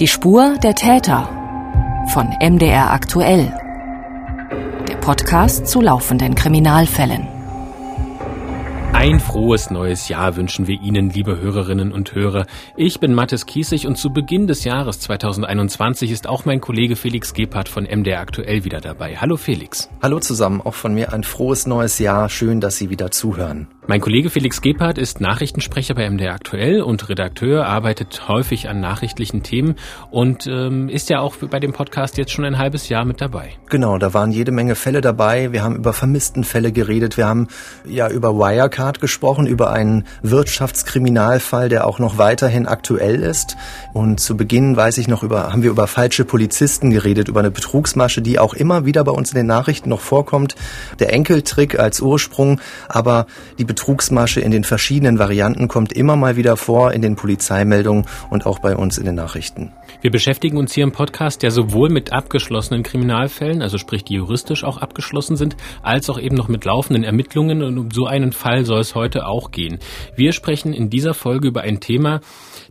Die Spur der Täter von MDR aktuell. Der Podcast zu laufenden Kriminalfällen. Ein frohes neues Jahr wünschen wir Ihnen, liebe Hörerinnen und Hörer. Ich bin Mathis Kiesig und zu Beginn des Jahres 2021 ist auch mein Kollege Felix Gebhardt von MDR aktuell wieder dabei. Hallo Felix. Hallo zusammen, auch von mir ein frohes neues Jahr. Schön, dass Sie wieder zuhören. Mein Kollege Felix Gebhardt ist Nachrichtensprecher bei MDR aktuell und Redakteur, arbeitet häufig an nachrichtlichen Themen und ähm, ist ja auch bei dem Podcast jetzt schon ein halbes Jahr mit dabei. Genau, da waren jede Menge Fälle dabei. Wir haben über vermissten Fälle geredet. Wir haben ja über Wirecard gesprochen, über einen Wirtschaftskriminalfall, der auch noch weiterhin aktuell ist. Und zu Beginn weiß ich noch über, haben wir über falsche Polizisten geredet, über eine Betrugsmasche, die auch immer wieder bei uns in den Nachrichten noch vorkommt. Der Enkeltrick als Ursprung, aber die Betrugsmasche in den verschiedenen Varianten kommt immer mal wieder vor in den Polizeimeldungen und auch bei uns in den Nachrichten. Wir beschäftigen uns hier im Podcast ja sowohl mit abgeschlossenen Kriminalfällen, also sprich die juristisch auch abgeschlossen sind, als auch eben noch mit laufenden Ermittlungen und um so einen Fall soll es heute auch gehen. Wir sprechen in dieser Folge über ein Thema,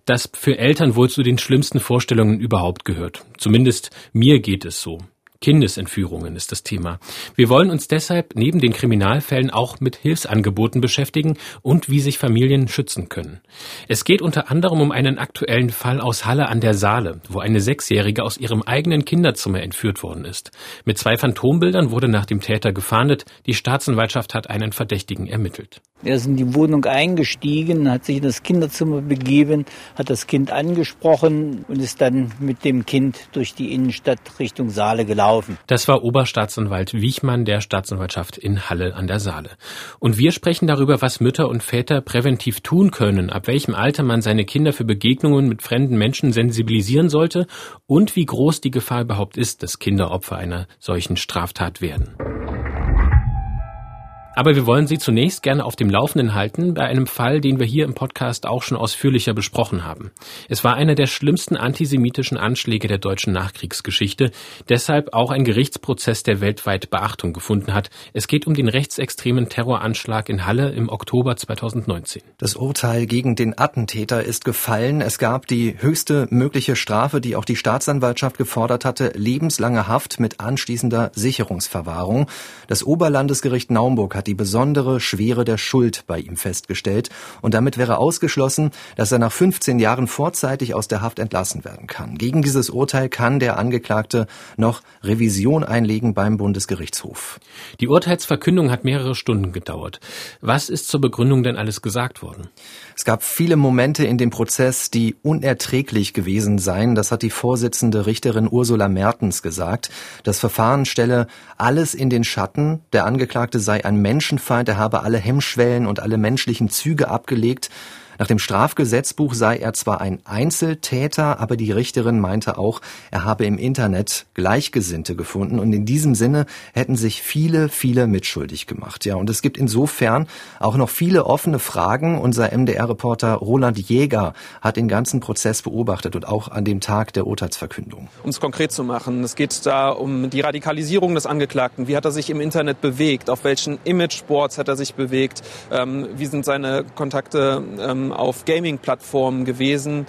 das für Eltern wohl zu den schlimmsten Vorstellungen überhaupt gehört. Zumindest mir geht es so. Kindesentführungen ist das Thema. Wir wollen uns deshalb neben den Kriminalfällen auch mit Hilfsangeboten beschäftigen und wie sich Familien schützen können. Es geht unter anderem um einen aktuellen Fall aus Halle an der Saale, wo eine Sechsjährige aus ihrem eigenen Kinderzimmer entführt worden ist. Mit zwei Phantombildern wurde nach dem Täter gefahndet. Die Staatsanwaltschaft hat einen Verdächtigen ermittelt. Er ist in die Wohnung eingestiegen, hat sich in das Kinderzimmer begeben, hat das Kind angesprochen und ist dann mit dem Kind durch die Innenstadt Richtung Saale gelaufen. Das war Oberstaatsanwalt Wiechmann der Staatsanwaltschaft in Halle an der Saale. Und wir sprechen darüber, was Mütter und Väter präventiv tun können, ab welchem Alter man seine Kinder für Begegnungen mit fremden Menschen sensibilisieren sollte und wie groß die Gefahr überhaupt ist, dass Kinder Opfer einer solchen Straftat werden. Aber wir wollen Sie zunächst gerne auf dem Laufenden halten bei einem Fall, den wir hier im Podcast auch schon ausführlicher besprochen haben. Es war einer der schlimmsten antisemitischen Anschläge der deutschen Nachkriegsgeschichte, deshalb auch ein Gerichtsprozess, der weltweit Beachtung gefunden hat. Es geht um den rechtsextremen Terroranschlag in Halle im Oktober 2019. Das Urteil gegen den Attentäter ist gefallen. Es gab die höchste mögliche Strafe, die auch die Staatsanwaltschaft gefordert hatte, lebenslange Haft mit anschließender Sicherungsverwahrung. Das Oberlandesgericht Naumburg hat die besondere Schwere der Schuld bei ihm festgestellt und damit wäre ausgeschlossen, dass er nach 15 Jahren vorzeitig aus der Haft entlassen werden kann. Gegen dieses Urteil kann der Angeklagte noch Revision einlegen beim Bundesgerichtshof. Die Urteilsverkündung hat mehrere Stunden gedauert. Was ist zur Begründung denn alles gesagt worden? Es gab viele Momente in dem Prozess, die unerträglich gewesen seien. Das hat die Vorsitzende Richterin Ursula Mertens gesagt. Das Verfahren stelle alles in den Schatten. Der Angeklagte sei ein Menschenfeind, er habe alle Hemmschwellen und alle menschlichen Züge abgelegt. Nach dem Strafgesetzbuch sei er zwar ein Einzeltäter, aber die Richterin meinte auch, er habe im Internet Gleichgesinnte gefunden und in diesem Sinne hätten sich viele, viele mitschuldig gemacht. Ja, und es gibt insofern auch noch viele offene Fragen. Unser MDR-Reporter Roland Jäger hat den ganzen Prozess beobachtet und auch an dem Tag der Urteilsverkündung. Um es konkret zu machen, es geht da um die Radikalisierung des Angeklagten. Wie hat er sich im Internet bewegt? Auf welchen Imageboards hat er sich bewegt? Ähm, wie sind seine Kontakte ähm, auf Gaming-Plattformen gewesen,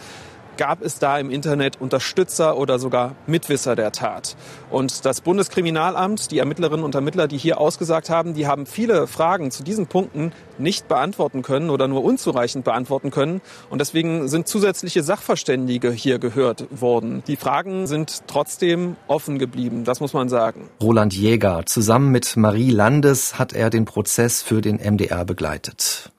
gab es da im Internet Unterstützer oder sogar Mitwisser der Tat. Und das Bundeskriminalamt, die Ermittlerinnen und Ermittler, die hier ausgesagt haben, die haben viele Fragen zu diesen Punkten nicht beantworten können oder nur unzureichend beantworten können. Und deswegen sind zusätzliche Sachverständige hier gehört worden. Die Fragen sind trotzdem offen geblieben, das muss man sagen. Roland Jäger, zusammen mit Marie Landes hat er den Prozess für den MDR begleitet.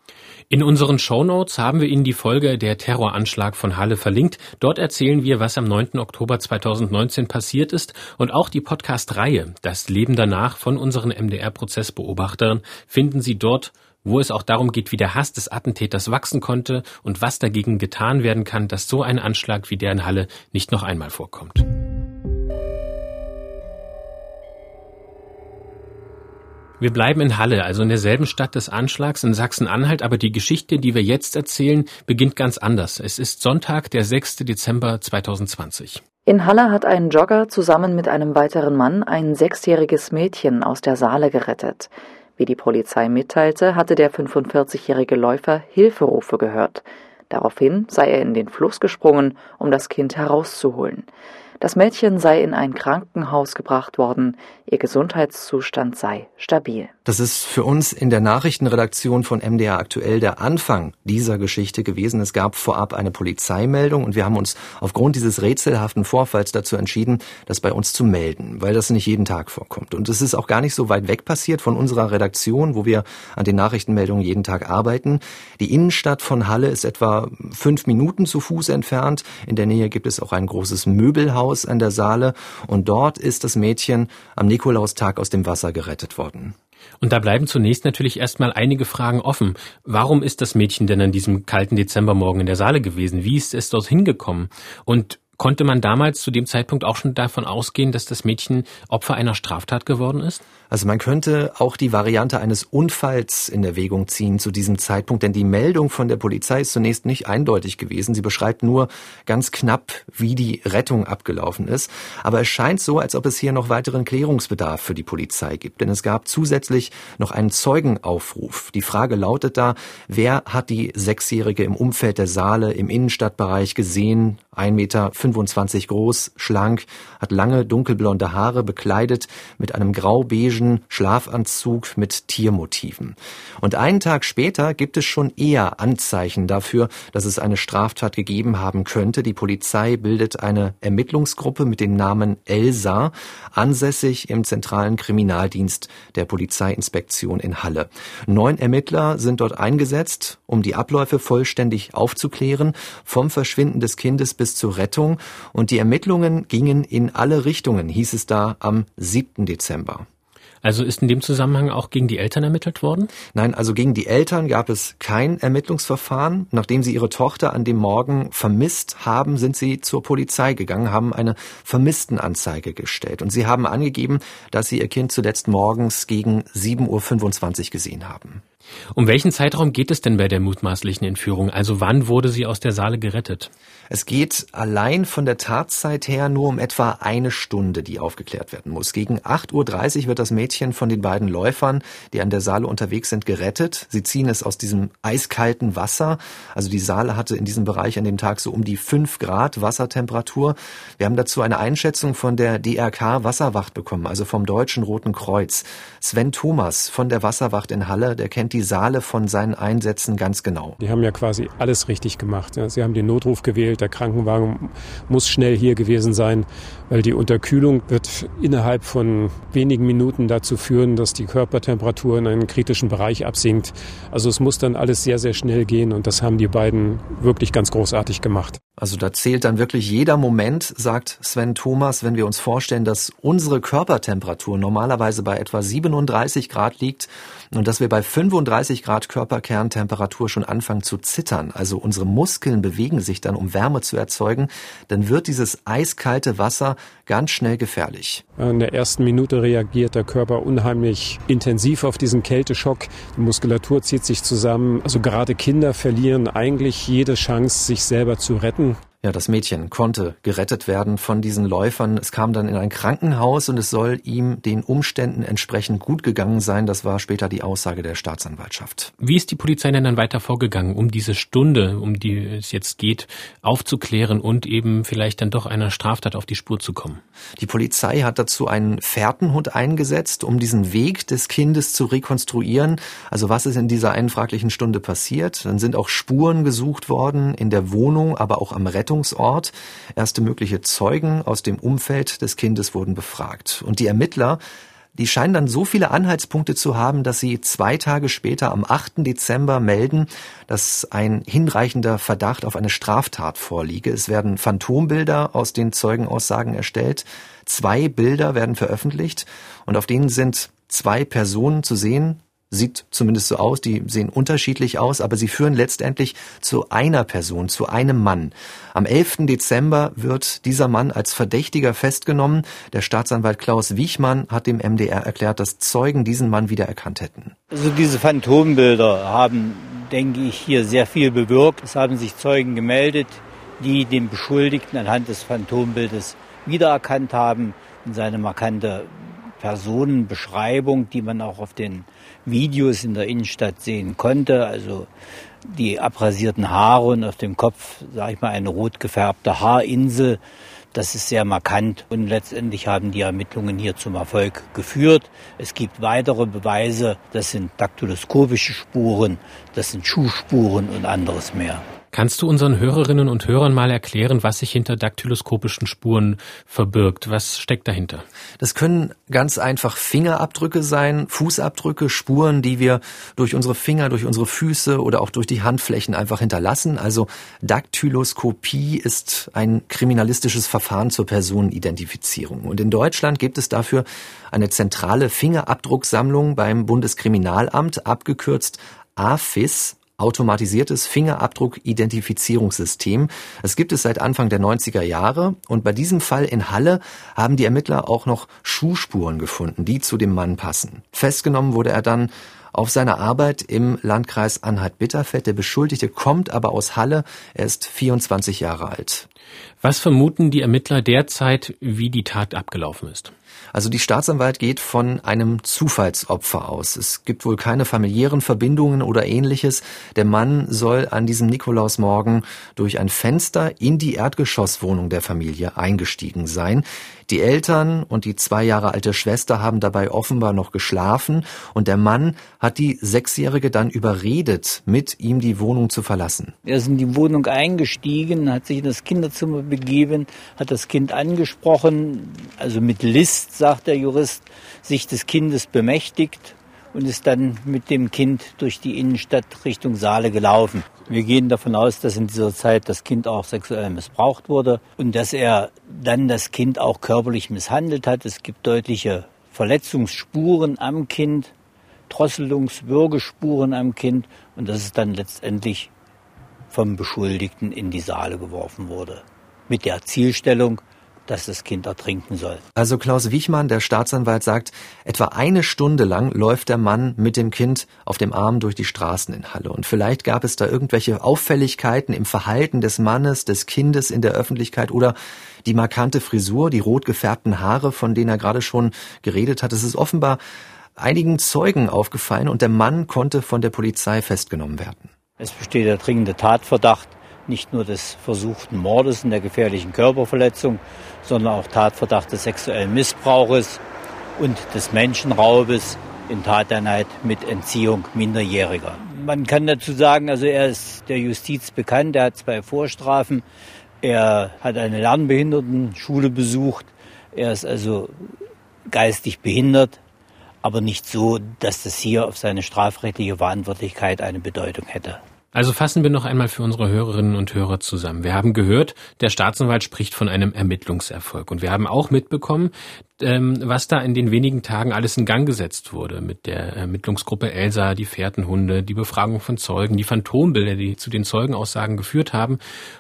In unseren Shownotes haben wir Ihnen die Folge Der Terroranschlag von Halle verlinkt. Dort erzählen wir, was am 9. Oktober 2019 passiert ist und auch die Podcast-Reihe Das Leben danach von unseren MDR-Prozessbeobachtern finden Sie dort, wo es auch darum geht, wie der Hass des Attentäters wachsen konnte und was dagegen getan werden kann, dass so ein Anschlag wie der in Halle nicht noch einmal vorkommt. Wir bleiben in Halle, also in derselben Stadt des Anschlags in Sachsen-Anhalt, aber die Geschichte, die wir jetzt erzählen, beginnt ganz anders. Es ist Sonntag, der 6. Dezember 2020. In Halle hat ein Jogger zusammen mit einem weiteren Mann ein sechsjähriges Mädchen aus der Saale gerettet. Wie die Polizei mitteilte, hatte der 45-jährige Läufer Hilferufe gehört. Daraufhin sei er in den Fluss gesprungen, um das Kind herauszuholen. Das Mädchen sei in ein Krankenhaus gebracht worden, ihr Gesundheitszustand sei stabil. Das ist für uns in der Nachrichtenredaktion von MDR aktuell der Anfang dieser Geschichte gewesen. Es gab vorab eine Polizeimeldung und wir haben uns aufgrund dieses rätselhaften Vorfalls dazu entschieden, das bei uns zu melden, weil das nicht jeden Tag vorkommt. Und es ist auch gar nicht so weit weg passiert von unserer Redaktion, wo wir an den Nachrichtenmeldungen jeden Tag arbeiten. Die Innenstadt von Halle ist etwa fünf Minuten zu Fuß entfernt. In der Nähe gibt es auch ein großes Möbelhaus Haus an der Saale und dort ist das Mädchen am Nikolaustag aus dem Wasser gerettet worden. Und da bleiben zunächst natürlich erstmal einige Fragen offen. Warum ist das Mädchen denn an diesem kalten Dezembermorgen in der Saale gewesen? Wie ist es dorthin gekommen? Und Konnte man damals zu dem Zeitpunkt auch schon davon ausgehen, dass das Mädchen Opfer einer Straftat geworden ist? Also man könnte auch die Variante eines Unfalls in Erwägung ziehen zu diesem Zeitpunkt, denn die Meldung von der Polizei ist zunächst nicht eindeutig gewesen. Sie beschreibt nur ganz knapp, wie die Rettung abgelaufen ist. Aber es scheint so, als ob es hier noch weiteren Klärungsbedarf für die Polizei gibt, denn es gab zusätzlich noch einen Zeugenaufruf. Die Frage lautet da, wer hat die Sechsjährige im Umfeld der Saale im Innenstadtbereich gesehen, 1,25 Meter 25 groß, schlank, hat lange dunkelblonde Haare, bekleidet mit einem grau-beigen Schlafanzug mit Tiermotiven. Und einen Tag später gibt es schon eher Anzeichen dafür, dass es eine Straftat gegeben haben könnte. Die Polizei bildet eine Ermittlungsgruppe mit dem Namen Elsa, ansässig im zentralen Kriminaldienst der Polizeiinspektion in Halle. Neun Ermittler sind dort eingesetzt, um die Abläufe vollständig aufzuklären, vom Verschwinden des Kindes bis zur Rettung und die Ermittlungen gingen in alle Richtungen, hieß es da am 7. Dezember. Also ist in dem Zusammenhang auch gegen die Eltern ermittelt worden? Nein, also gegen die Eltern gab es kein Ermittlungsverfahren. Nachdem sie ihre Tochter an dem Morgen vermisst haben, sind sie zur Polizei gegangen, haben eine Vermisstenanzeige gestellt. Und sie haben angegeben, dass sie ihr Kind zuletzt morgens gegen 7.25 Uhr gesehen haben. Um welchen Zeitraum geht es denn bei der mutmaßlichen Entführung? Also wann wurde sie aus der Saale gerettet? Es geht allein von der Tatzeit her nur um etwa eine Stunde, die aufgeklärt werden muss. Gegen 8.30 Uhr wird das Mädchen von den beiden Läufern, die an der Saale unterwegs sind, gerettet. Sie ziehen es aus diesem eiskalten Wasser. Also die Saale hatte in diesem Bereich an dem Tag so um die 5 Grad Wassertemperatur. Wir haben dazu eine Einschätzung von der DRK Wasserwacht bekommen, also vom Deutschen Roten Kreuz. Sven Thomas von der Wasserwacht in Halle, der kennt die Saale von seinen Einsätzen ganz genau. Die haben ja quasi alles richtig gemacht. Sie haben den Notruf gewählt, der Krankenwagen muss schnell hier gewesen sein, weil die Unterkühlung wird innerhalb von wenigen Minuten dazu führen, dass die Körpertemperatur in einen kritischen Bereich absinkt. Also es muss dann alles sehr, sehr schnell gehen und das haben die beiden wirklich ganz großartig gemacht. Also da zählt dann wirklich jeder Moment, sagt Sven Thomas, wenn wir uns vorstellen, dass unsere Körpertemperatur normalerweise bei etwa 37 Grad liegt und dass wir bei 35 Grad Körperkerntemperatur schon anfangen zu zittern, also unsere Muskeln bewegen sich dann, um Wärme zu erzeugen, dann wird dieses eiskalte Wasser ganz schnell gefährlich. In der ersten Minute reagiert der Körper unheimlich intensiv auf diesen Kälteschock. Die Muskulatur zieht sich zusammen. Also gerade Kinder verlieren eigentlich jede Chance, sich selber zu retten. Ja, das Mädchen konnte gerettet werden von diesen Läufern. Es kam dann in ein Krankenhaus und es soll ihm den Umständen entsprechend gut gegangen sein. Das war später die Aussage der Staatsanwaltschaft. Wie ist die Polizei denn dann weiter vorgegangen, um diese Stunde, um die es jetzt geht, aufzuklären und eben vielleicht dann doch einer Straftat auf die Spur zu kommen? Die Polizei hat dazu einen Fährtenhund eingesetzt, um diesen Weg des Kindes zu rekonstruieren. Also was ist in dieser einen fraglichen Stunde passiert? Dann sind auch Spuren gesucht worden in der Wohnung, aber auch am Rettungsdienst. Rettungsort. Erste mögliche Zeugen aus dem Umfeld des Kindes wurden befragt. Und die Ermittler die scheinen dann so viele Anhaltspunkte zu haben, dass sie zwei Tage später am 8. Dezember melden, dass ein hinreichender Verdacht auf eine Straftat vorliege. Es werden Phantombilder aus den Zeugenaussagen erstellt. Zwei Bilder werden veröffentlicht und auf denen sind zwei Personen zu sehen, sieht zumindest so aus, die sehen unterschiedlich aus, aber sie führen letztendlich zu einer Person, zu einem Mann. Am 11. Dezember wird dieser Mann als Verdächtiger festgenommen. Der Staatsanwalt Klaus Wiechmann hat dem MDR erklärt, dass Zeugen diesen Mann wiedererkannt hätten. Also diese Phantombilder haben, denke ich, hier sehr viel bewirkt. Es haben sich Zeugen gemeldet, die den Beschuldigten anhand des Phantombildes wiedererkannt haben und seine markante Personenbeschreibung, die man auch auf den Videos in der Innenstadt sehen konnte. Also die abrasierten Haare und auf dem Kopf, sage ich mal, eine rot gefärbte Haarinsel. Das ist sehr markant und letztendlich haben die Ermittlungen hier zum Erfolg geführt. Es gibt weitere Beweise, das sind daktyloskopische Spuren, das sind Schuhspuren und anderes mehr. Kannst du unseren Hörerinnen und Hörern mal erklären, was sich hinter daktyloskopischen Spuren verbirgt? Was steckt dahinter? Das können ganz einfach Fingerabdrücke sein, Fußabdrücke, Spuren, die wir durch unsere Finger, durch unsere Füße oder auch durch die Handflächen einfach hinterlassen. Also Daktyloskopie ist ein kriminalistisches Verfahren zur Personenidentifizierung. Und in Deutschland gibt es dafür eine zentrale Fingerabdrucksammlung beim Bundeskriminalamt, abgekürzt AFIS, automatisiertes Fingerabdruck-Identifizierungssystem. Es gibt es seit Anfang der 90er Jahre und bei diesem Fall in Halle haben die Ermittler auch noch Schuhspuren gefunden, die zu dem Mann passen. Festgenommen wurde er dann auf seiner Arbeit im Landkreis Anhalt-Bitterfeld. Der Beschuldigte kommt aber aus Halle. Er ist 24 Jahre alt. Was vermuten die Ermittler derzeit, wie die Tat abgelaufen ist? Also die Staatsanwalt geht von einem Zufallsopfer aus. Es gibt wohl keine familiären Verbindungen oder ähnliches. Der Mann soll an diesem Nikolausmorgen durch ein Fenster in die Erdgeschosswohnung der Familie eingestiegen sein. Die Eltern und die zwei Jahre alte Schwester haben dabei offenbar noch geschlafen und der Mann hat die Sechsjährige dann überredet, mit ihm die Wohnung zu verlassen. Er ist in die Wohnung eingestiegen, hat sich in das Kinderzimmer begeben, hat das Kind angesprochen, also mit List, sagt der Jurist, sich des Kindes bemächtigt und ist dann mit dem Kind durch die Innenstadt Richtung Saale gelaufen. Wir gehen davon aus, dass in dieser Zeit das Kind auch sexuell missbraucht wurde und dass er dann das Kind auch körperlich misshandelt hat. Es gibt deutliche Verletzungsspuren am Kind, Drosselungswürgespuren am Kind und dass es dann letztendlich vom Beschuldigten in die Saale geworfen wurde. Mit der Zielstellung, dass das Kind ertrinken soll. Also Klaus Wichmann, der Staatsanwalt, sagt, etwa eine Stunde lang läuft der Mann mit dem Kind auf dem Arm durch die Straßen in Halle. Und vielleicht gab es da irgendwelche Auffälligkeiten im Verhalten des Mannes, des Kindes in der Öffentlichkeit oder die markante Frisur, die rot gefärbten Haare, von denen er gerade schon geredet hat. Es ist offenbar einigen Zeugen aufgefallen und der Mann konnte von der Polizei festgenommen werden. Es besteht der dringende Tatverdacht nicht nur des versuchten Mordes und der gefährlichen Körperverletzung, sondern auch Tatverdacht des sexuellen Missbrauches und des Menschenraubes in Tateinheit mit Entziehung Minderjähriger. Man kann dazu sagen, also er ist der Justiz bekannt, er hat zwei Vorstrafen, er hat eine Lernbehindertenschule besucht, er ist also geistig behindert, aber nicht so, dass das hier auf seine strafrechtliche Verantwortlichkeit eine Bedeutung hätte. Also fassen wir noch einmal für unsere Hörerinnen und Hörer zusammen. Wir haben gehört, der Staatsanwalt spricht von einem Ermittlungserfolg. Und wir haben auch mitbekommen, ähm, was da in den wenigen Tagen alles in Gang gesetzt wurde mit der Ermittlungsgruppe Elsa, die Fährtenhunde, die Befragung von Zeugen, die Phantombilder, die zu den Zeugenaussagen geführt haben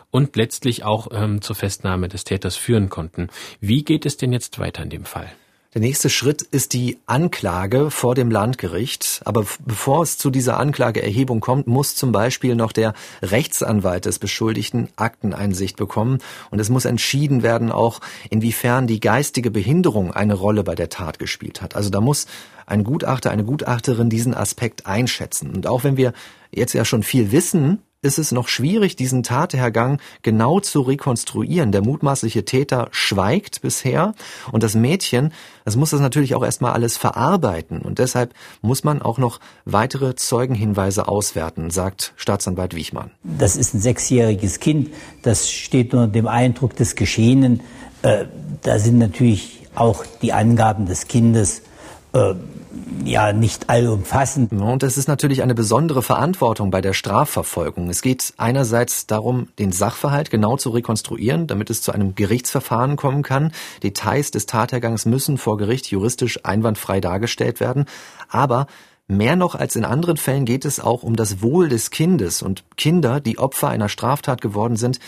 und letztlich auch ähm, zur Festnahme des Täters führen konnten. Wie geht es denn jetzt weiter in dem Fall? Der nächste Schritt ist die Anklage vor dem Landgericht. Aber bevor es zu dieser Anklageerhebung kommt, muss zum Beispiel noch der Rechtsanwalt des Beschuldigten Akteneinsicht bekommen. Und es muss entschieden werden auch, inwiefern die geistige Behinderung eine Rolle bei der Tat gespielt hat. Also da muss ein Gutachter, eine Gutachterin diesen Aspekt einschätzen. Und auch wenn wir jetzt ja schon viel wissen ist es noch schwierig, diesen Tathergang genau zu rekonstruieren. Der mutmaßliche Täter schweigt bisher und das Mädchen, das muss das natürlich auch erstmal alles verarbeiten und deshalb muss man auch noch weitere Zeugenhinweise auswerten, sagt Staatsanwalt Wichmann. Das ist ein sechsjähriges Kind, das steht unter dem Eindruck des Geschehenen. Äh, da sind natürlich auch die Angaben des Kindes äh, ja nicht allumfassend. Und es ist natürlich eine besondere Verantwortung bei der Strafverfolgung. Es geht einerseits darum, den Sachverhalt genau zu rekonstruieren, damit es zu einem Gerichtsverfahren kommen kann. Details des Tathergangs müssen vor Gericht juristisch einwandfrei dargestellt werden. Aber Mehr noch als in anderen Fällen geht es auch um das Wohl des Kindes und Kinder, die Opfer einer Straftat geworden sind,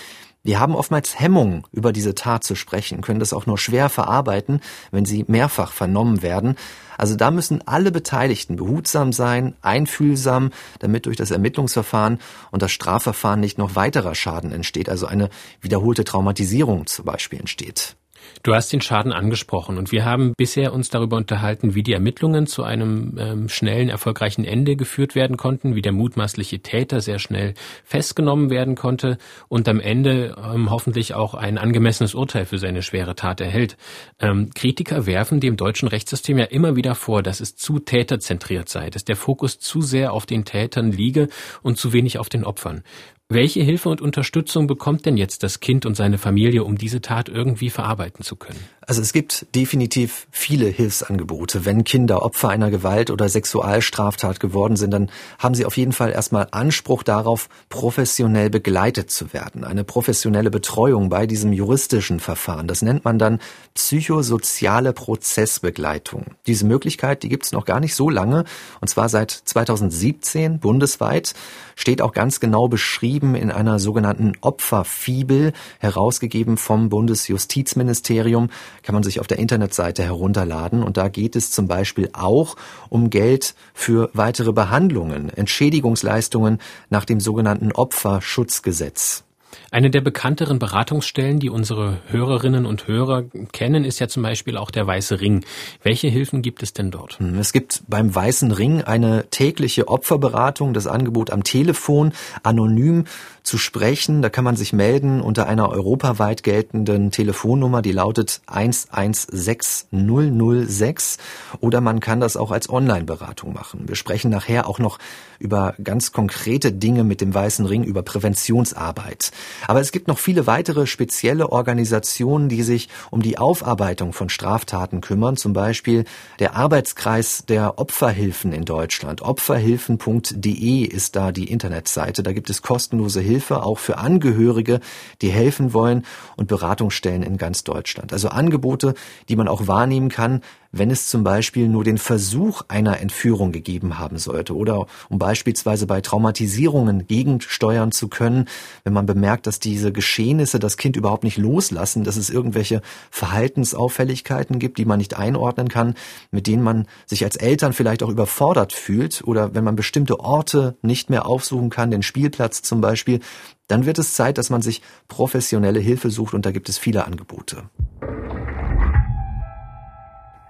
wir haben oftmals Hemmung, über diese Tat zu sprechen, können das auch nur schwer verarbeiten, wenn sie mehrfach vernommen werden. Also da müssen alle Beteiligten behutsam sein, einfühlsam, damit durch das Ermittlungsverfahren und das Strafverfahren nicht noch weiterer Schaden entsteht, also eine wiederholte Traumatisierung zum Beispiel entsteht. Du hast den Schaden angesprochen und wir haben bisher uns darüber unterhalten, wie die Ermittlungen zu einem ähm, schnellen, erfolgreichen Ende geführt werden konnten, wie der mutmaßliche Täter sehr schnell festgenommen werden konnte und am Ende ähm, hoffentlich auch ein angemessenes Urteil für seine schwere Tat erhält. Ähm, Kritiker werfen dem deutschen Rechtssystem ja immer wieder vor, dass es zu täterzentriert sei, dass der Fokus zu sehr auf den Tätern liege und zu wenig auf den Opfern. Welche Hilfe und Unterstützung bekommt denn jetzt das Kind und seine Familie, um diese Tat irgendwie verarbeiten zu können? Also es gibt definitiv viele Hilfsangebote. Wenn Kinder Opfer einer Gewalt- oder Sexualstraftat geworden sind, dann haben sie auf jeden Fall erstmal Anspruch darauf, professionell begleitet zu werden. Eine professionelle Betreuung bei diesem juristischen Verfahren. Das nennt man dann psychosoziale Prozessbegleitung. Diese Möglichkeit, die gibt es noch gar nicht so lange, und zwar seit 2017 bundesweit, steht auch ganz genau beschrieben in einer sogenannten Opferfibel, herausgegeben vom Bundesjustizministerium kann man sich auf der Internetseite herunterladen. Und da geht es zum Beispiel auch um Geld für weitere Behandlungen, Entschädigungsleistungen nach dem sogenannten Opferschutzgesetz. Eine der bekannteren Beratungsstellen, die unsere Hörerinnen und Hörer kennen, ist ja zum Beispiel auch der Weiße Ring. Welche Hilfen gibt es denn dort? Hm, es gibt beim Weißen Ring eine tägliche Opferberatung, das Angebot am Telefon, anonym zu sprechen. Da kann man sich melden unter einer europaweit geltenden Telefonnummer, die lautet 116006 oder man kann das auch als Online-Beratung machen. Wir sprechen nachher auch noch über ganz konkrete Dinge mit dem Weißen Ring, über Präventionsarbeit. Aber es gibt noch viele weitere spezielle Organisationen, die sich um die Aufarbeitung von Straftaten kümmern, zum Beispiel der Arbeitskreis der Opferhilfen in Deutschland. Opferhilfen.de ist da die Internetseite. Da gibt es kostenlose Hilfe Hilfe auch für Angehörige, die helfen wollen und Beratungsstellen in ganz Deutschland. Also Angebote, die man auch wahrnehmen kann, wenn es zum Beispiel nur den Versuch einer Entführung gegeben haben sollte oder um beispielsweise bei Traumatisierungen gegensteuern zu können, wenn man bemerkt, dass diese Geschehnisse das Kind überhaupt nicht loslassen, dass es irgendwelche Verhaltensauffälligkeiten gibt, die man nicht einordnen kann, mit denen man sich als Eltern vielleicht auch überfordert fühlt oder wenn man bestimmte Orte nicht mehr aufsuchen kann, den Spielplatz zum Beispiel, dann wird es Zeit, dass man sich professionelle Hilfe sucht und da gibt es viele Angebote.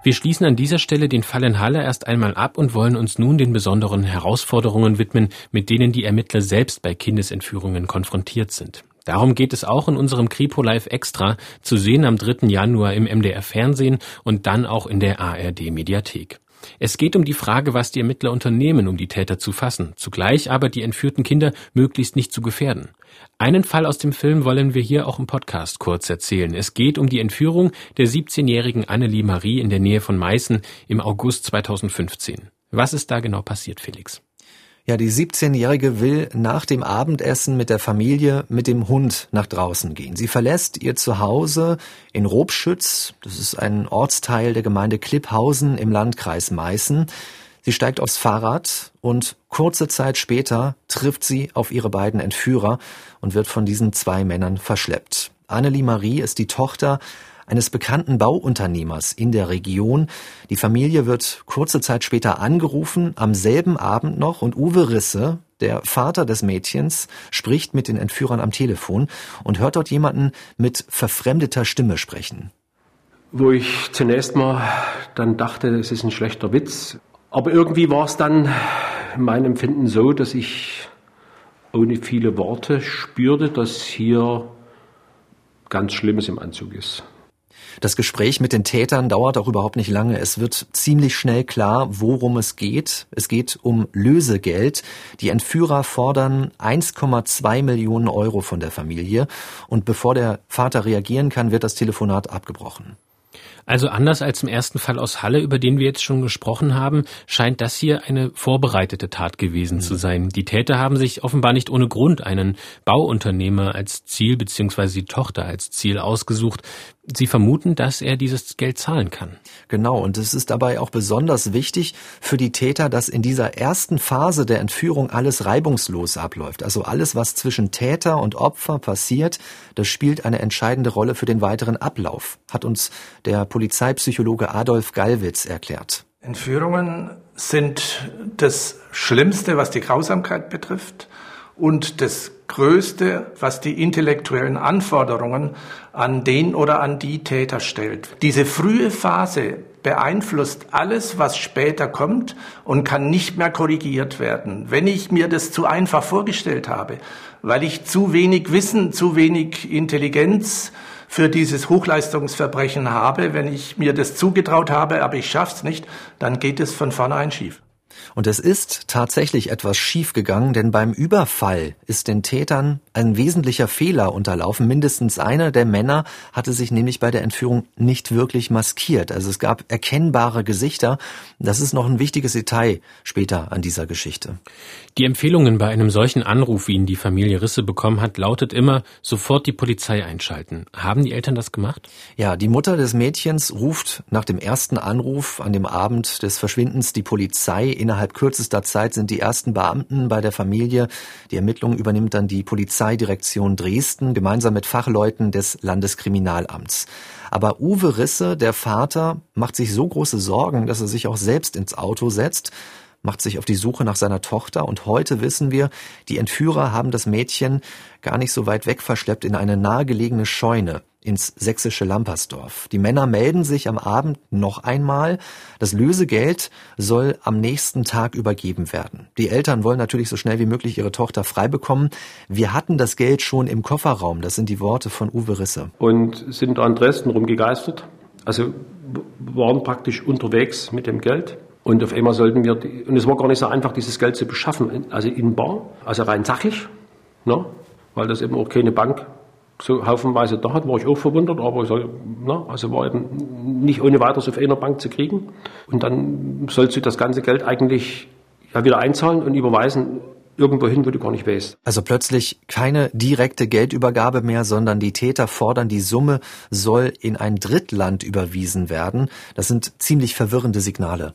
Wir schließen an dieser Stelle den Fall in Halle erst einmal ab und wollen uns nun den besonderen Herausforderungen widmen, mit denen die Ermittler selbst bei Kindesentführungen konfrontiert sind. Darum geht es auch in unserem Kripo Live Extra, zu sehen am 3. Januar im MDR Fernsehen und dann auch in der ARD Mediathek. Es geht um die Frage, was die Ermittler unternehmen, um die Täter zu fassen, zugleich aber die entführten Kinder möglichst nicht zu gefährden. Einen Fall aus dem Film wollen wir hier auch im Podcast kurz erzählen. Es geht um die Entführung der 17-jährigen Annelie Marie in der Nähe von Meißen im August 2015. Was ist da genau passiert, Felix? Ja, die 17-Jährige will nach dem Abendessen mit der Familie mit dem Hund nach draußen gehen. Sie verlässt ihr Zuhause in Robschütz, das ist ein Ortsteil der Gemeinde Klipphausen im Landkreis Meißen. Sie steigt aufs Fahrrad und kurze Zeit später trifft sie auf ihre beiden Entführer und wird von diesen zwei Männern verschleppt. Annelie Marie ist die Tochter eines bekannten Bauunternehmers in der Region. Die Familie wird kurze Zeit später angerufen, am selben Abend noch, und Uwe Risse, der Vater des Mädchens, spricht mit den Entführern am Telefon und hört dort jemanden mit verfremdeter Stimme sprechen. Wo ich zunächst mal dann dachte, es ist ein schlechter Witz, aber irgendwie war es dann in meinem Empfinden so, dass ich ohne viele Worte spürte, dass hier ganz Schlimmes im Anzug ist. Das Gespräch mit den Tätern dauert auch überhaupt nicht lange. Es wird ziemlich schnell klar, worum es geht. Es geht um Lösegeld. Die Entführer fordern 1,2 Millionen Euro von der Familie. Und bevor der Vater reagieren kann, wird das Telefonat abgebrochen. Also anders als im ersten Fall aus Halle, über den wir jetzt schon gesprochen haben, scheint das hier eine vorbereitete Tat gewesen mhm. zu sein. Die Täter haben sich offenbar nicht ohne Grund einen Bauunternehmer als Ziel beziehungsweise die Tochter als Ziel ausgesucht. Sie vermuten, dass er dieses Geld zahlen kann. Genau, und es ist dabei auch besonders wichtig für die Täter, dass in dieser ersten Phase der Entführung alles reibungslos abläuft. Also alles, was zwischen Täter und Opfer passiert, das spielt eine entscheidende Rolle für den weiteren Ablauf, hat uns der Polizeipsychologe Adolf Gallwitz erklärt. Entführungen sind das Schlimmste, was die Grausamkeit betrifft und das Größte, was die intellektuellen Anforderungen an den oder an die Täter stellt. Diese frühe Phase beeinflusst alles, was später kommt und kann nicht mehr korrigiert werden. Wenn ich mir das zu einfach vorgestellt habe, weil ich zu wenig Wissen, zu wenig Intelligenz für dieses Hochleistungsverbrechen habe, wenn ich mir das zugetraut habe, aber ich schaff's nicht, dann geht es von vornherein schief. Und es ist tatsächlich etwas schiefgegangen, denn beim Überfall ist den Tätern ein wesentlicher Fehler unterlaufen. Mindestens einer der Männer hatte sich nämlich bei der Entführung nicht wirklich maskiert. Also es gab erkennbare Gesichter. Das ist noch ein wichtiges Detail später an dieser Geschichte. Die Empfehlungen bei einem solchen Anruf, wie ihn die Familie Risse bekommen hat, lautet immer, sofort die Polizei einschalten. Haben die Eltern das gemacht? Ja, die Mutter des Mädchens ruft nach dem ersten Anruf an dem Abend des Verschwindens die Polizei. Innerhalb kürzester Zeit sind die ersten Beamten bei der Familie. Die Ermittlungen übernimmt dann die Polizeidirektion Dresden gemeinsam mit Fachleuten des Landeskriminalamts. Aber Uwe Risse, der Vater, macht sich so große Sorgen, dass er sich auch selbst ins Auto setzt macht sich auf die Suche nach seiner Tochter und heute wissen wir, die Entführer haben das Mädchen gar nicht so weit weg verschleppt in eine nahegelegene Scheune ins sächsische Lampersdorf. Die Männer melden sich am Abend noch einmal. Das Lösegeld soll am nächsten Tag übergeben werden. Die Eltern wollen natürlich so schnell wie möglich ihre Tochter frei bekommen. Wir hatten das Geld schon im Kofferraum. Das sind die Worte von Uwe Risse. Und sind da in Dresden rumgegeistert. Also waren praktisch unterwegs mit dem Geld und auf einmal sollten wir, die, und es war gar nicht so einfach, dieses Geld zu beschaffen, also in Bar, also rein sachlich, ne? weil das eben auch keine Bank so haufenweise da hat, war ich auch verwundert, aber ich sage, ne? also war eben nicht ohne weiteres auf einer Bank zu kriegen. Und dann sollst du das ganze Geld eigentlich ja wieder einzahlen und überweisen irgendwo hin, wo du gar nicht weißt. Also plötzlich keine direkte Geldübergabe mehr, sondern die Täter fordern, die Summe soll in ein Drittland überwiesen werden. Das sind ziemlich verwirrende Signale.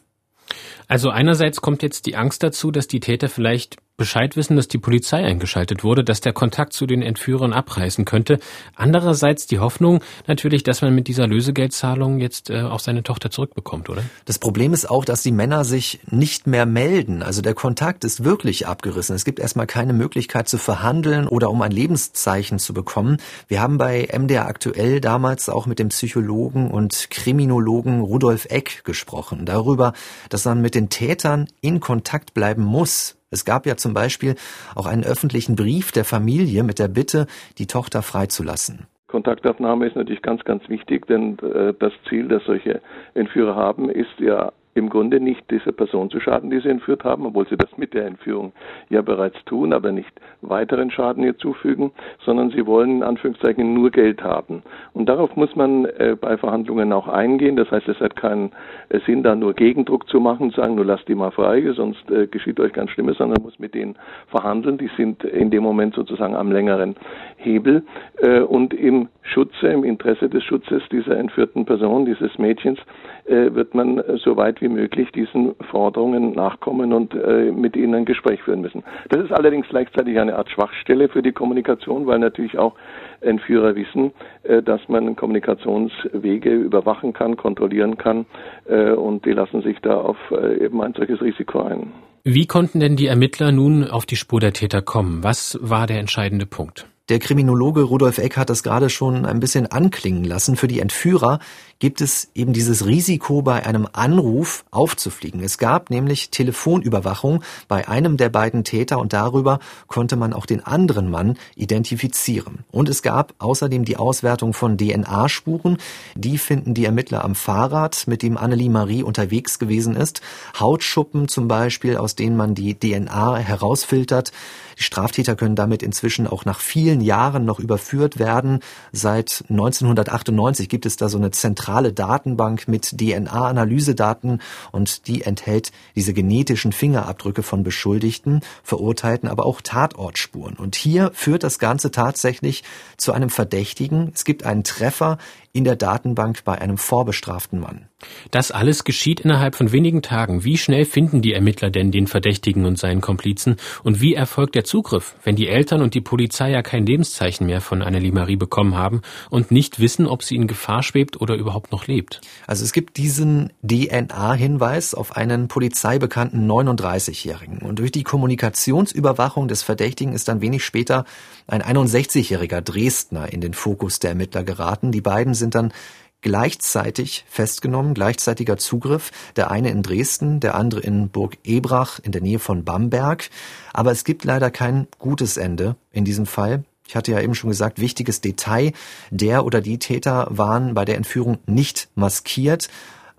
Also einerseits kommt jetzt die Angst dazu, dass die Täter vielleicht Bescheid wissen, dass die Polizei eingeschaltet wurde, dass der Kontakt zu den Entführern abreißen könnte. Andererseits die Hoffnung natürlich, dass man mit dieser Lösegeldzahlung jetzt äh, auch seine Tochter zurückbekommt, oder? Das Problem ist auch, dass die Männer sich nicht mehr melden. Also der Kontakt ist wirklich abgerissen. Es gibt erstmal keine Möglichkeit zu verhandeln oder um ein Lebenszeichen zu bekommen. Wir haben bei MDR aktuell damals auch mit dem Psychologen und Kriminologen Rudolf Eck gesprochen. Darüber, dass man mit den Tätern in Kontakt bleiben muss, es gab ja zum Beispiel auch einen öffentlichen Brief der Familie mit der Bitte, die Tochter freizulassen. Kontaktaufnahme ist natürlich ganz, ganz wichtig, denn äh, das Ziel, das solche Entführer haben, ist ja im Grunde nicht dieser Person zu schaden, die sie entführt haben, obwohl sie das mit der Entführung ja bereits tun, aber nicht weiteren Schaden ihr zufügen, sondern sie wollen in Anführungszeichen nur Geld haben. Und darauf muss man äh, bei Verhandlungen auch eingehen. Das heißt, es hat keinen äh, Sinn, da nur Gegendruck zu machen, zu sagen, nur lasst die mal frei, sonst äh, geschieht euch ganz Schlimmes, sondern muss mit denen verhandeln. Die sind in dem Moment sozusagen am längeren Hebel. Äh, und im Schutze, im Interesse des Schutzes dieser entführten Person, dieses Mädchens, äh, wird man äh, so weit wie möglich diesen Forderungen nachkommen und äh, mit ihnen ein Gespräch führen müssen. Das ist allerdings gleichzeitig eine Art Schwachstelle für die Kommunikation, weil natürlich auch Entführer wissen, dass man Kommunikationswege überwachen kann, kontrollieren kann und die lassen sich da auf eben ein solches Risiko ein. Wie konnten denn die Ermittler nun auf die Spur der Täter kommen? Was war der entscheidende Punkt? Der Kriminologe Rudolf Eck hat das gerade schon ein bisschen anklingen lassen. Für die Entführer gibt es eben dieses Risiko, bei einem Anruf aufzufliegen. Es gab nämlich Telefonüberwachung bei einem der beiden Täter und darüber konnte man auch den anderen Mann identifizieren. Und es gab außerdem die Auswertung von DNA-Spuren. Die finden die Ermittler am Fahrrad, mit dem Annelie Marie unterwegs gewesen ist. Hautschuppen zum Beispiel, aus denen man die DNA herausfiltert. Die Straftäter können damit inzwischen auch nach vielen Jahren noch überführt werden. Seit 1998 gibt es da so eine zentrale Datenbank mit DNA-Analysedaten und die enthält diese genetischen Fingerabdrücke von Beschuldigten, Verurteilten, aber auch Tatortspuren. Und hier führt das Ganze tatsächlich zu einem Verdächtigen. Es gibt einen Treffer in der Datenbank bei einem vorbestraften Mann. Das alles geschieht innerhalb von wenigen Tagen. Wie schnell finden die Ermittler denn den Verdächtigen und seinen Komplizen? Und wie erfolgt der Zugriff, wenn die Eltern und die Polizei ja kein Lebenszeichen mehr von Annelie Marie bekommen haben und nicht wissen, ob sie in Gefahr schwebt oder überhaupt noch lebt? Also es gibt diesen DNA-Hinweis auf einen polizeibekannten 39-Jährigen. Und durch die Kommunikationsüberwachung des Verdächtigen ist dann wenig später ein 61-jähriger Dresdner in den Fokus der Ermittler geraten. Die beiden sind dann gleichzeitig festgenommen, gleichzeitiger Zugriff, der eine in Dresden, der andere in Burg Ebrach in der Nähe von Bamberg. Aber es gibt leider kein gutes Ende in diesem Fall. Ich hatte ja eben schon gesagt, wichtiges Detail, der oder die Täter waren bei der Entführung nicht maskiert.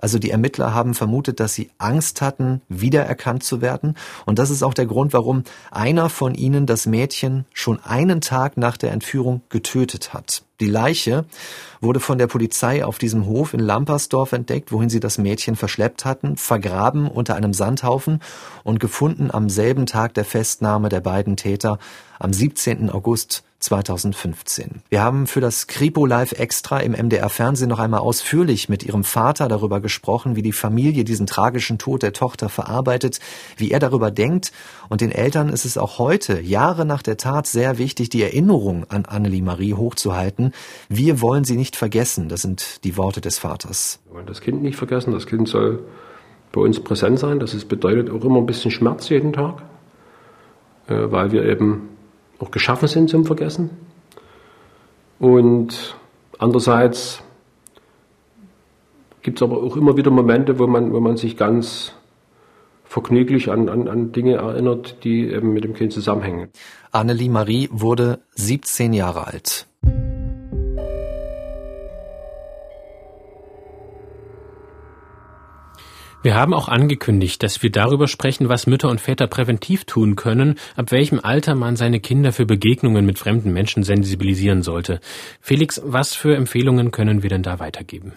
Also die Ermittler haben vermutet, dass sie Angst hatten, wiedererkannt zu werden. Und das ist auch der Grund, warum einer von ihnen das Mädchen schon einen Tag nach der Entführung getötet hat. Die Leiche wurde von der Polizei auf diesem Hof in Lampersdorf entdeckt, wohin sie das Mädchen verschleppt hatten, vergraben unter einem Sandhaufen und gefunden am selben Tag der Festnahme der beiden Täter am 17. August 2015. Wir haben für das Kripo Live Extra im MDR Fernsehen noch einmal ausführlich mit ihrem Vater darüber gesprochen, wie die Familie diesen tragischen Tod der Tochter verarbeitet, wie er darüber denkt. Und den Eltern ist es auch heute, Jahre nach der Tat, sehr wichtig, die Erinnerung an Annelie Marie hochzuhalten. Wir wollen sie nicht vergessen. Das sind die Worte des Vaters. Wir wollen das Kind nicht vergessen. Das Kind soll bei uns präsent sein. Das bedeutet auch immer ein bisschen Schmerz jeden Tag, äh, weil wir eben auch geschaffen sind zum Vergessen. Und andererseits gibt es aber auch immer wieder Momente, wo man, wo man sich ganz vergnüglich an, an, an Dinge erinnert, die eben mit dem Kind zusammenhängen. Annelie Marie wurde 17 Jahre alt. Wir haben auch angekündigt, dass wir darüber sprechen, was Mütter und Väter präventiv tun können, ab welchem Alter man seine Kinder für Begegnungen mit fremden Menschen sensibilisieren sollte. Felix, was für Empfehlungen können wir denn da weitergeben?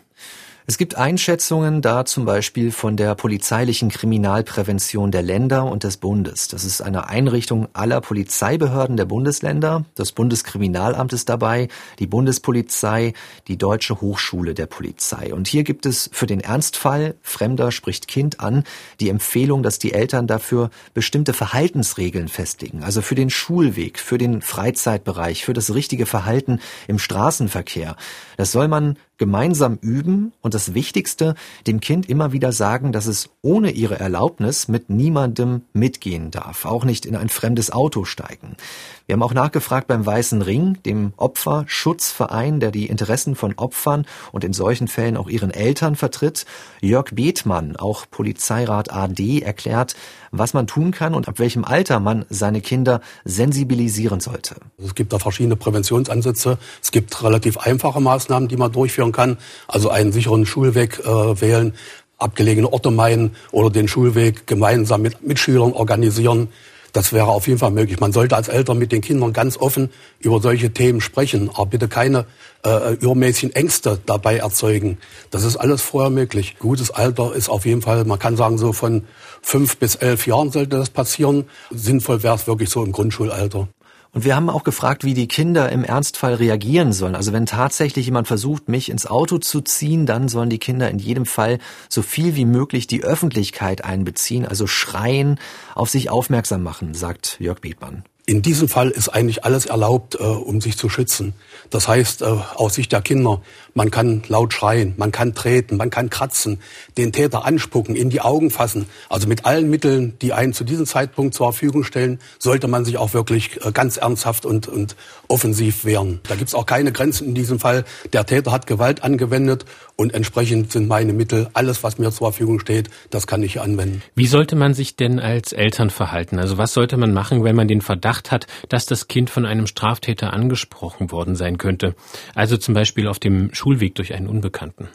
Es gibt Einschätzungen da zum Beispiel von der polizeilichen Kriminalprävention der Länder und des Bundes. Das ist eine Einrichtung aller Polizeibehörden der Bundesländer. Das Bundeskriminalamt ist dabei, die Bundespolizei, die Deutsche Hochschule der Polizei. Und hier gibt es für den Ernstfall, Fremder spricht Kind an, die Empfehlung, dass die Eltern dafür bestimmte Verhaltensregeln festlegen. Also für den Schulweg, für den Freizeitbereich, für das richtige Verhalten im Straßenverkehr. Das soll man gemeinsam üben und das Wichtigste, dem Kind immer wieder sagen, dass es ohne ihre Erlaubnis mit niemandem mitgehen darf, auch nicht in ein fremdes Auto steigen. Wir haben auch nachgefragt beim Weißen Ring, dem Opferschutzverein, der die Interessen von Opfern und in solchen Fällen auch ihren Eltern vertritt. Jörg Bethmann, auch Polizeirat AD, erklärt, was man tun kann und ab welchem Alter man seine Kinder sensibilisieren sollte. Es gibt da verschiedene Präventionsansätze. Es gibt relativ einfache Maßnahmen, die man durchführen kann. Also einen sicheren Schulweg äh, wählen, abgelegene Orte meiden oder den Schulweg gemeinsam mit Mitschülern organisieren. Das wäre auf jeden Fall möglich. Man sollte als Eltern mit den Kindern ganz offen über solche Themen sprechen, aber bitte keine äh, übermäßigen Ängste dabei erzeugen. Das ist alles vorher möglich. Gutes Alter ist auf jeden Fall, man kann sagen, so von fünf bis elf Jahren sollte das passieren. Sinnvoll wäre es wirklich so im Grundschulalter. Und wir haben auch gefragt, wie die Kinder im Ernstfall reagieren sollen. Also wenn tatsächlich jemand versucht, mich ins Auto zu ziehen, dann sollen die Kinder in jedem Fall so viel wie möglich die Öffentlichkeit einbeziehen, also schreien, auf sich aufmerksam machen, sagt Jörg Bethmann. In diesem Fall ist eigentlich alles erlaubt, äh, um sich zu schützen. Das heißt, äh, aus Sicht der Kinder, man kann laut schreien, man kann treten, man kann kratzen, den Täter anspucken, in die Augen fassen. Also mit allen Mitteln, die einen zu diesem Zeitpunkt zur Verfügung stellen, sollte man sich auch wirklich äh, ganz ernsthaft und, und offensiv wehren. Da gibt's auch keine Grenzen in diesem Fall. Der Täter hat Gewalt angewendet und entsprechend sind meine Mittel, alles, was mir zur Verfügung steht, das kann ich anwenden. Wie sollte man sich denn als Eltern verhalten? Also was sollte man machen, wenn man den Verdacht hat, dass das Kind von einem Straftäter angesprochen worden sein könnte? Also zum Beispiel auf dem Schulweg durch einen Unbekannten.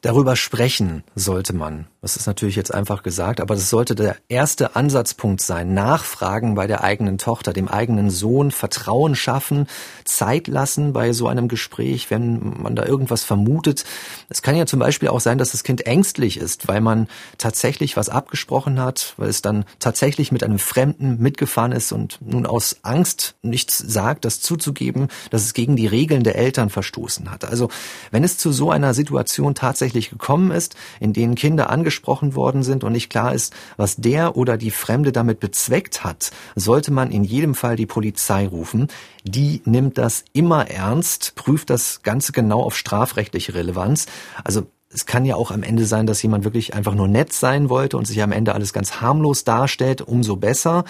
Darüber sprechen sollte man Das ist natürlich jetzt einfach gesagt, aber das sollte der erste Ansatzpunkt sein. Nachfragen bei der eigenen Tochter, dem eigenen Sohn, Vertrauen schaffen, Zeit lassen bei so einem Gespräch, wenn man da irgendwas vermutet. Es kann ja zum Beispiel auch sein, dass das Kind ängstlich ist, weil man tatsächlich was abgesprochen hat, weil es dann tatsächlich mit einem Fremden mitgefahren ist und nun aus Angst nichts sagt, das zuzugeben, dass es gegen die Regeln der Eltern verstoßen hat. Also wenn es zu so einer Situation tatsächlich gekommen ist, in denen Kinder angesprochen worden sind und nicht klar ist, was der oder die Fremde damit bezweckt hat, sollte man in jedem Fall die Polizei rufen. Die nimmt das immer ernst, prüft das Ganze genau auf strafrechtliche Relevanz. Also es kann ja auch am Ende sein, dass jemand wirklich einfach nur nett sein wollte und sich am Ende alles ganz harmlos darstellt, umso besser.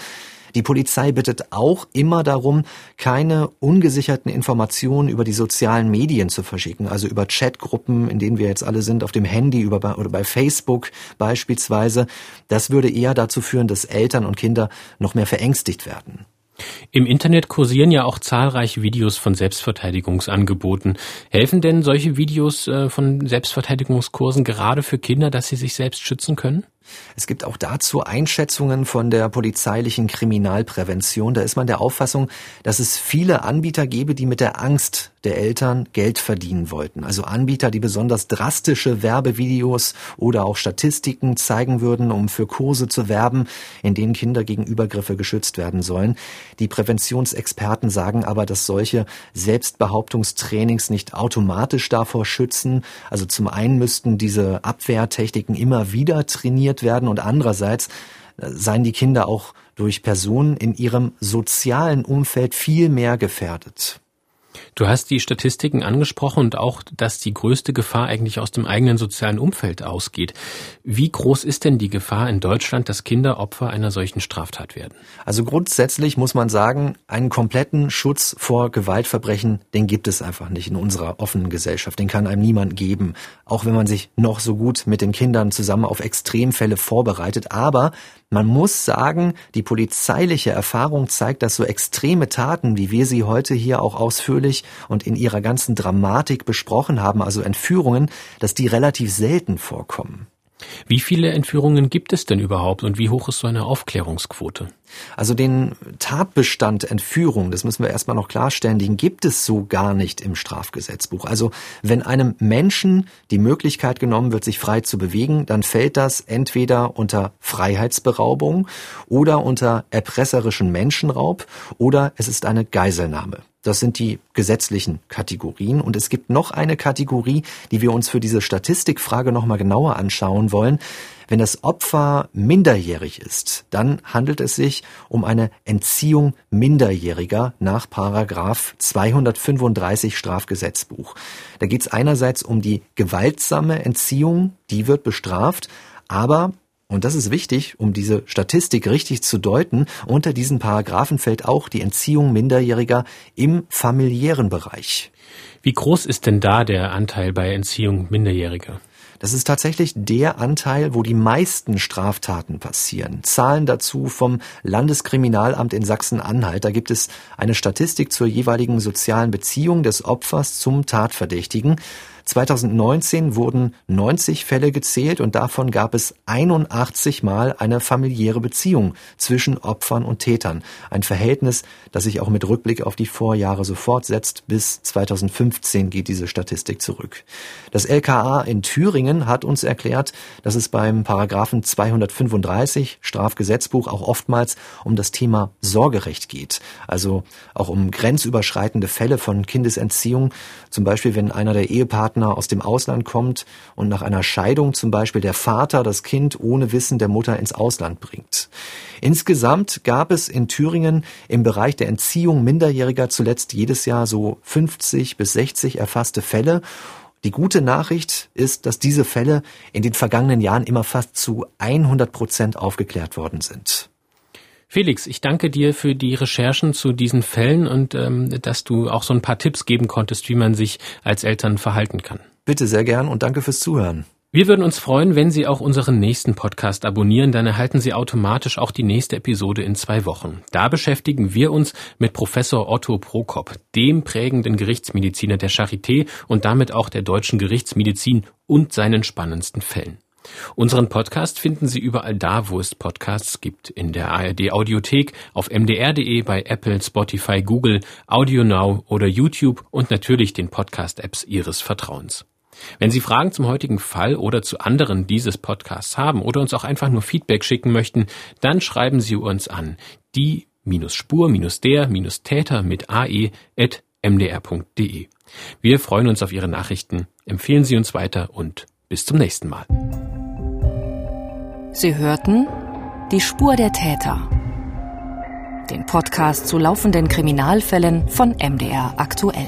Die Polizei bittet auch immer darum, keine ungesicherten Informationen über die sozialen Medien zu verschicken, also über Chatgruppen, in denen wir jetzt alle sind, auf dem Handy über, oder bei Facebook beispielsweise. Das würde eher dazu führen, dass Eltern und Kinder noch mehr verängstigt werden. Im Internet kursieren ja auch zahlreiche Videos von Selbstverteidigungsangeboten. Helfen denn solche Videos äh, von Selbstverteidigungskursen gerade für Kinder, dass sie sich selbst schützen können? Es gibt auch dazu Einschätzungen von der polizeilichen Kriminalprävention. Da ist man der Auffassung, dass es viele Anbieter gäbe, die mit der Angst der Eltern Geld verdienen wollten. Also Anbieter, die besonders drastische Werbevideos oder auch Statistiken zeigen würden, um für Kurse zu werben, in denen Kinder gegen Übergriffe geschützt werden sollen. Die Präventionsexperten sagen aber, dass solche Selbstbehauptungstrainings nicht automatisch davor schützen. Also zum einen müssten diese Abwehrtechniken immer wieder trainiert diskriminiert werden und andererseits äh, seien die Kinder auch durch Personen in ihrem sozialen Umfeld viel mehr gefährdet. Du hast die Statistiken angesprochen und auch, dass die größte Gefahr eigentlich aus dem eigenen sozialen Umfeld ausgeht. Wie groß ist denn die Gefahr in Deutschland, dass Kinder Opfer einer solchen Straftat werden? Also grundsätzlich muss man sagen, einen kompletten Schutz vor Gewaltverbrechen, den gibt es einfach nicht in unserer offenen Gesellschaft. Den kann einem niemand geben. Auch wenn man sich noch so gut mit den Kindern zusammen auf Extremfälle vorbereitet. Aber man muss sagen, die polizeiliche Erfahrung zeigt, dass so extreme Taten, wie wir sie heute hier auch ausführlich und in ihrer ganzen Dramatik besprochen haben, also Entführungen, dass die relativ selten vorkommen. Wie viele Entführungen gibt es denn überhaupt und wie hoch ist so eine Aufklärungsquote? Also den Tatbestand Entführung, das müssen wir erstmal noch klarstellen, den gibt es so gar nicht im Strafgesetzbuch. Also wenn einem Menschen die Möglichkeit genommen wird, sich frei zu bewegen, dann fällt das entweder unter Freiheitsberaubung oder unter erpresserischen Menschenraub oder es ist eine Geiselnahme. Das sind die gesetzlichen Kategorien. Und es gibt noch eine Kategorie, die wir uns für diese Statistikfrage nochmal genauer anschauen wollen. Wenn das Opfer minderjährig ist, dann handelt es sich um eine Entziehung Minderjähriger nach Paragraph 235 Strafgesetzbuch. Da geht es einerseits um die gewaltsame Entziehung, die wird bestraft, aber und das ist wichtig, um diese Statistik richtig zu deuten. Unter diesen Paragraphen fällt auch die Entziehung Minderjähriger im familiären Bereich. Wie groß ist denn da der Anteil bei Entziehung Minderjähriger? Das ist tatsächlich der Anteil, wo die meisten Straftaten passieren. Zahlen dazu vom Landeskriminalamt in Sachsen-Anhalt. Da gibt es eine Statistik zur jeweiligen sozialen Beziehung des Opfers zum Tatverdächtigen. 2019 wurden 90 Fälle gezählt und davon gab es 81 Mal eine familiäre Beziehung zwischen Opfern und Tätern. Ein Verhältnis, das sich auch mit Rückblick auf die Vorjahre so fortsetzt. Bis 2015 geht diese Statistik zurück. Das LKA in Thüringen hat uns erklärt, dass es beim Paragraphen 235 Strafgesetzbuch auch oftmals um das Thema Sorgerecht geht. Also auch um grenzüberschreitende Fälle von Kindesentziehung. Zum Beispiel, wenn einer der Ehepartner Partner aus dem Ausland kommt und nach einer Scheidung zum Beispiel der Vater das Kind ohne Wissen der Mutter ins Ausland bringt. Insgesamt gab es in Thüringen im Bereich der Entziehung Minderjähriger zuletzt jedes Jahr so 50 bis 60 erfasste Fälle die gute Nachricht ist, dass diese Fälle in den vergangenen Jahren immer fast zu 100 Prozent aufgeklärt worden sind. Felix, ich danke dir für die Recherchen zu diesen Fällen und ähm, dass du auch so ein paar Tipps geben konntest, wie man sich als Eltern verhalten kann. Bitte sehr gern und danke fürs Zuhören. Wir würden uns freuen, wenn Sie auch unseren nächsten Podcast abonnieren, dann erhalten Sie automatisch auch die nächste Episode in zwei Wochen. Da beschäftigen wir uns mit Professor Otto Prokop, dem prägenden Gerichtsmediziner der Charité und damit auch der deutschen Gerichtsmedizin und seinen spannendsten Fällen. Unseren Podcast finden Sie überall da, wo es Podcasts gibt. In der ARD Audiothek, auf mdr.de, bei Apple, Spotify, Google, AudioNow oder YouTube und natürlich den Podcast-Apps Ihres Vertrauens. Wenn Sie Fragen zum heutigen Fall oder zu anderen dieses Podcasts haben oder uns auch einfach nur Feedback schicken möchten, dann schreiben Sie uns an die-spur-der-täter mit ae.mdr.de. Wir freuen uns auf Ihre Nachrichten, empfehlen Sie uns weiter und bis zum nächsten Mal. Sie hörten Die Spur der Täter. Den Podcast zu laufenden Kriminalfällen von MDR aktuell.